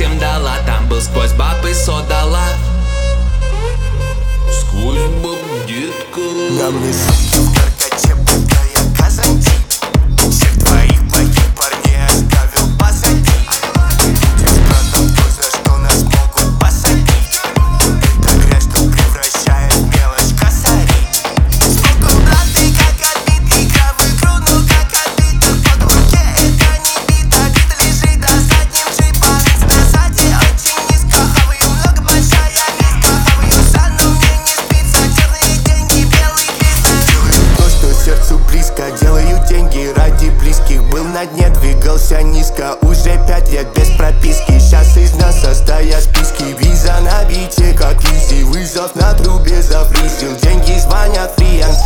всем дала Там был сквозь баб и содала. Сквозь баб детка. Нам не на дне, двигался низко. Уже пять лет без прописки. Сейчас из нас состоят списки. Виза на бите, как визи Вызов на трубе зафризил Деньги звонят, фри and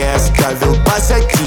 Yes, got the bicycle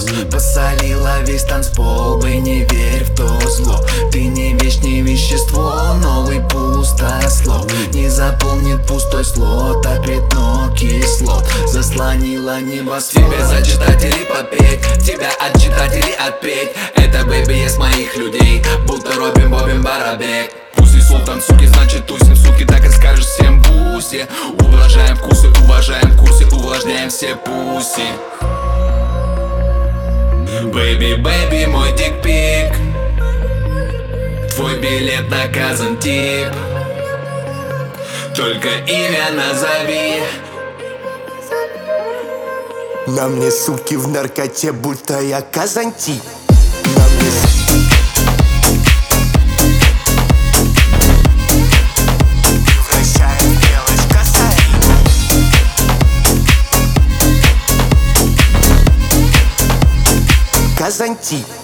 слез Посолила весь танцпол Бы не верь в то зло. Ты не вещь, не вещество Новый пустослов. Не заполнит пустой слот А пятно кислот. Заслонила небосвод Тебе зачитать или попеть Тебя отчитать или отпеть. Это бэби есть моих людей. Будто Робин Бобин Барабек. Пусть султан, суки, значит тусим, суки, так и скажешь всем бусе Уважаем вкусы, уважаем курсы, увлажняем все пуси Baby, baby, мой dick pic. Твой билет на Казантип. Только имя назови. На мне сутки в наркоте, будто я Казанти На мне сутки casa antiga.